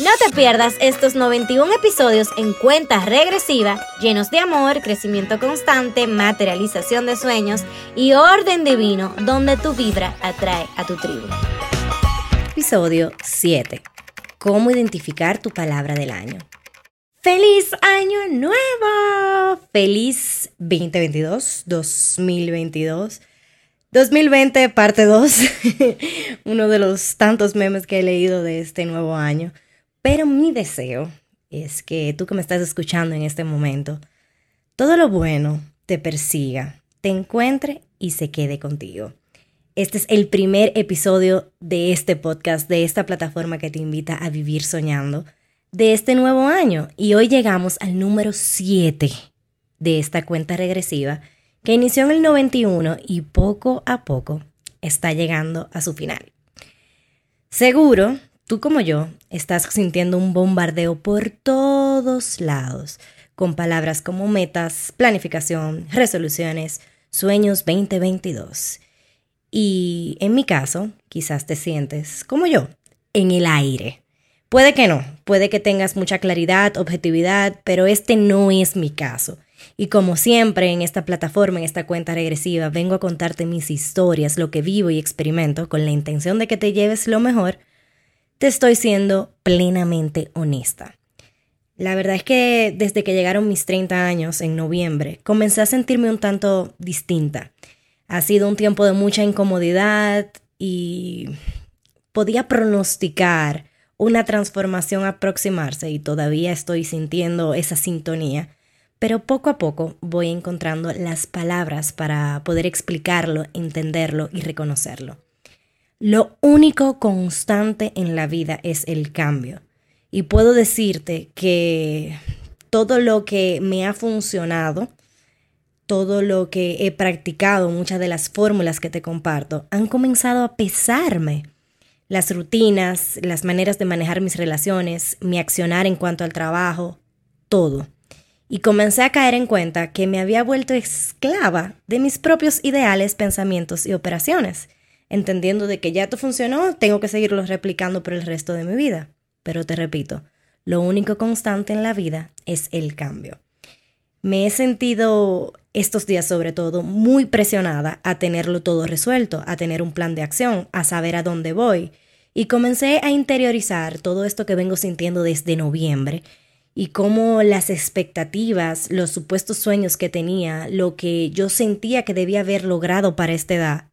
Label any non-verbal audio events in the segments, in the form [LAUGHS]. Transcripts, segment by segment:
No te pierdas estos 91 episodios en cuenta regresiva, llenos de amor, crecimiento constante, materialización de sueños y orden divino, donde tu vibra atrae a tu tribu. Episodio 7. ¿Cómo identificar tu palabra del año? ¡Feliz año nuevo! ¡Feliz 2022, 2022! 2020, parte 2. [LAUGHS] Uno de los tantos memes que he leído de este nuevo año. Pero mi deseo es que tú que me estás escuchando en este momento, todo lo bueno te persiga, te encuentre y se quede contigo. Este es el primer episodio de este podcast, de esta plataforma que te invita a vivir soñando, de este nuevo año. Y hoy llegamos al número 7 de esta cuenta regresiva que inició en el 91 y poco a poco está llegando a su final. Seguro Tú como yo estás sintiendo un bombardeo por todos lados, con palabras como metas, planificación, resoluciones, sueños 2022. Y en mi caso, quizás te sientes como yo, en el aire. Puede que no, puede que tengas mucha claridad, objetividad, pero este no es mi caso. Y como siempre en esta plataforma, en esta cuenta regresiva, vengo a contarte mis historias, lo que vivo y experimento, con la intención de que te lleves lo mejor te estoy siendo plenamente honesta. La verdad es que desde que llegaron mis 30 años en noviembre, comencé a sentirme un tanto distinta. Ha sido un tiempo de mucha incomodidad y podía pronosticar una transformación aproximarse y todavía estoy sintiendo esa sintonía, pero poco a poco voy encontrando las palabras para poder explicarlo, entenderlo y reconocerlo. Lo único constante en la vida es el cambio. Y puedo decirte que todo lo que me ha funcionado, todo lo que he practicado, muchas de las fórmulas que te comparto, han comenzado a pesarme. Las rutinas, las maneras de manejar mis relaciones, mi accionar en cuanto al trabajo, todo. Y comencé a caer en cuenta que me había vuelto esclava de mis propios ideales, pensamientos y operaciones entendiendo de que ya esto funcionó, tengo que seguirlo replicando por el resto de mi vida. Pero te repito, lo único constante en la vida es el cambio. Me he sentido estos días sobre todo muy presionada a tenerlo todo resuelto, a tener un plan de acción, a saber a dónde voy. Y comencé a interiorizar todo esto que vengo sintiendo desde noviembre y cómo las expectativas, los supuestos sueños que tenía, lo que yo sentía que debía haber logrado para esta edad,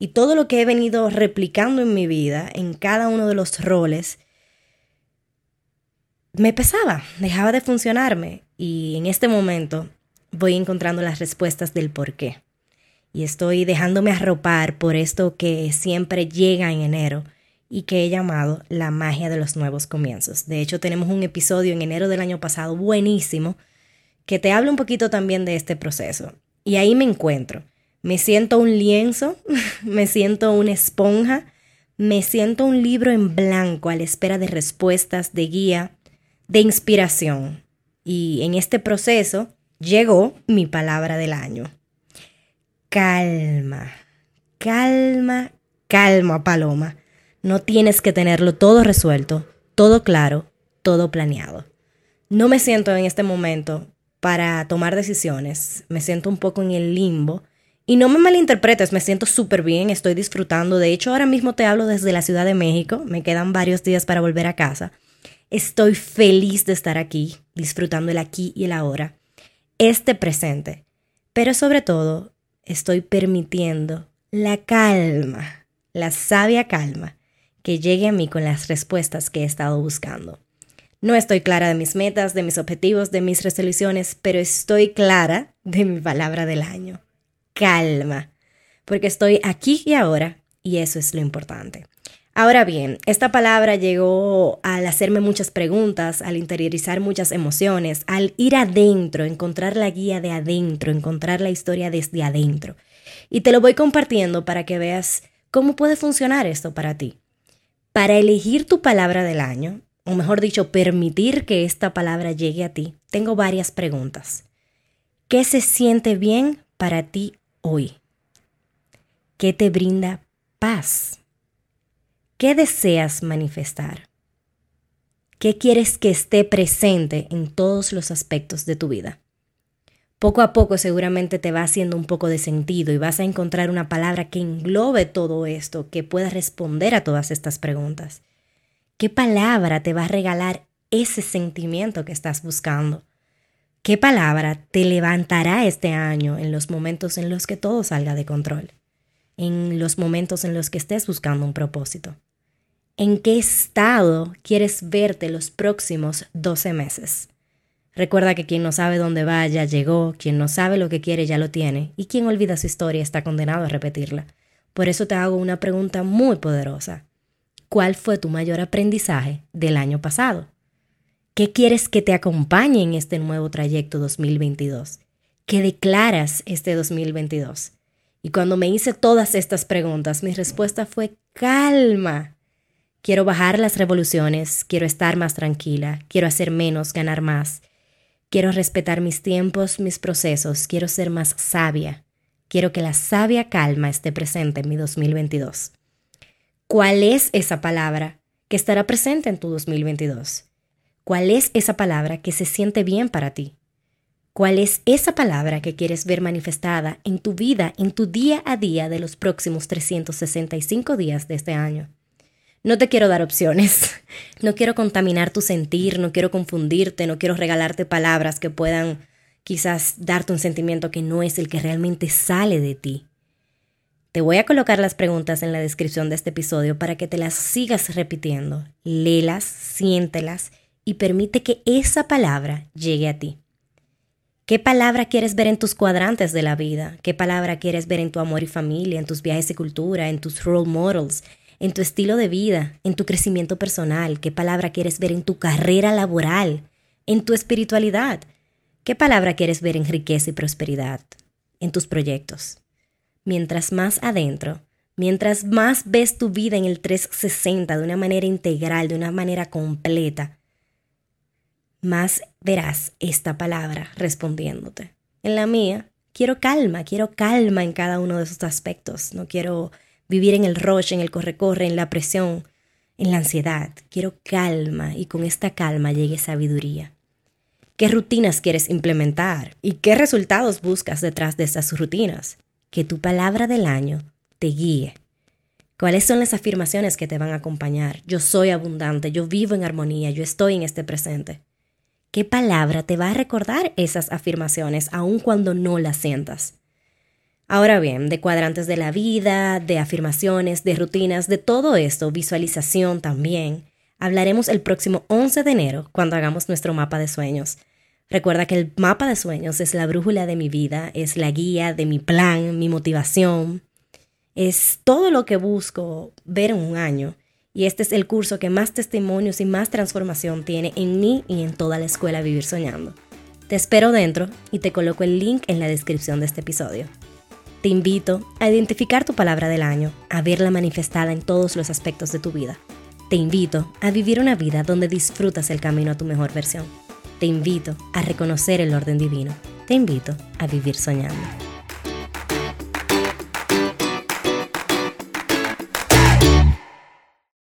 y todo lo que he venido replicando en mi vida, en cada uno de los roles, me pesaba, dejaba de funcionarme y en este momento voy encontrando las respuestas del por qué. Y estoy dejándome arropar por esto que siempre llega en enero y que he llamado la magia de los nuevos comienzos. De hecho, tenemos un episodio en enero del año pasado buenísimo que te habla un poquito también de este proceso. Y ahí me encuentro. Me siento un lienzo, [LAUGHS] me siento una esponja, me siento un libro en blanco a la espera de respuestas, de guía, de inspiración. Y en este proceso llegó mi palabra del año. Calma, calma, calma, Paloma. No tienes que tenerlo todo resuelto, todo claro, todo planeado. No me siento en este momento para tomar decisiones, me siento un poco en el limbo y no me malinterpretes, me siento súper bien, estoy disfrutando. De hecho, ahora mismo te hablo desde la Ciudad de México, me quedan varios días para volver a casa. Estoy feliz de estar aquí, disfrutando el aquí y el ahora, este presente. Pero sobre todo, estoy permitiendo la calma, la sabia calma, que llegue a mí con las respuestas que he estado buscando. No estoy clara de mis metas, de mis objetivos, de mis resoluciones, pero estoy clara de mi palabra del año calma, porque estoy aquí y ahora y eso es lo importante. Ahora bien, esta palabra llegó al hacerme muchas preguntas, al interiorizar muchas emociones, al ir adentro, encontrar la guía de adentro, encontrar la historia desde adentro. Y te lo voy compartiendo para que veas ¿Cómo puede funcionar esto para ti? Para elegir tu palabra del año, o mejor dicho, permitir que esta palabra llegue a ti, tengo varias preguntas. ¿Qué se siente bien para ti hoy? ¿Qué te brinda paz? ¿Qué deseas manifestar? ¿Qué quieres que esté presente en todos los aspectos de tu vida? Poco a poco seguramente te va haciendo un poco de sentido y vas a encontrar una palabra que englobe todo esto, que pueda responder a todas estas preguntas. ¿Qué palabra te va a regalar ese sentimiento que estás buscando? ¿Qué palabra te levantará este año en los momentos en los que todo salga de control? En los momentos en los que estés buscando un propósito. ¿En qué estado quieres verte los próximos 12 meses? Recuerda que quien no sabe dónde va ya llegó, quien no sabe lo que quiere ya lo tiene, y quien olvida su historia está condenado a repetirla. Por eso te hago una pregunta muy poderosa. ¿Cuál fue tu mayor aprendizaje del año pasado? ¿Qué quieres que te acompañe en este nuevo trayecto 2022? ¿Qué declaras este 2022? Y cuando me hice todas estas preguntas, mi respuesta fue calma. Quiero bajar las revoluciones, quiero estar más tranquila, quiero hacer menos, ganar más. Quiero respetar mis tiempos, mis procesos, quiero ser más sabia. Quiero que la sabia calma esté presente en mi 2022. ¿Cuál es esa palabra que estará presente en tu 2022? ¿Cuál es esa palabra que se siente bien para ti? ¿Cuál es esa palabra que quieres ver manifestada en tu vida, en tu día a día de los próximos 365 días de este año? No te quiero dar opciones, [LAUGHS] no quiero contaminar tu sentir, no quiero confundirte, no quiero regalarte palabras que puedan quizás darte un sentimiento que no es el que realmente sale de ti. Te voy a colocar las preguntas en la descripción de este episodio para que te las sigas repitiendo. Léelas, siéntelas y permite que esa palabra llegue a ti. ¿Qué palabra quieres ver en tus cuadrantes de la vida? ¿Qué palabra quieres ver en tu amor y familia, en tus viajes de cultura, en tus role models, en tu estilo de vida, en tu crecimiento personal? ¿Qué palabra quieres ver en tu carrera laboral, en tu espiritualidad? ¿Qué palabra quieres ver en riqueza y prosperidad, en tus proyectos? mientras más adentro, mientras más ves tu vida en el 360 de una manera integral, de una manera completa, más verás esta palabra respondiéndote. En la mía, quiero calma, quiero calma en cada uno de esos aspectos. No quiero vivir en el rush, en el corre-corre, en la presión, en la ansiedad. Quiero calma y con esta calma llegue sabiduría. ¿Qué rutinas quieres implementar? ¿Y qué resultados buscas detrás de esas rutinas? que tu palabra del año te guíe. ¿Cuáles son las afirmaciones que te van a acompañar? Yo soy abundante, yo vivo en armonía, yo estoy en este presente. ¿Qué palabra te va a recordar esas afirmaciones aun cuando no las sientas? Ahora bien, de cuadrantes de la vida, de afirmaciones, de rutinas, de todo esto, visualización también, hablaremos el próximo 11 de enero cuando hagamos nuestro mapa de sueños. Recuerda que el mapa de sueños es la brújula de mi vida, es la guía de mi plan, mi motivación, es todo lo que busco ver en un año. Y este es el curso que más testimonios y más transformación tiene en mí y en toda la escuela Vivir Soñando. Te espero dentro y te coloco el link en la descripción de este episodio. Te invito a identificar tu palabra del año, a verla manifestada en todos los aspectos de tu vida. Te invito a vivir una vida donde disfrutas el camino a tu mejor versión. Te invito a reconocer el orden divino. Te invito a vivir soñando.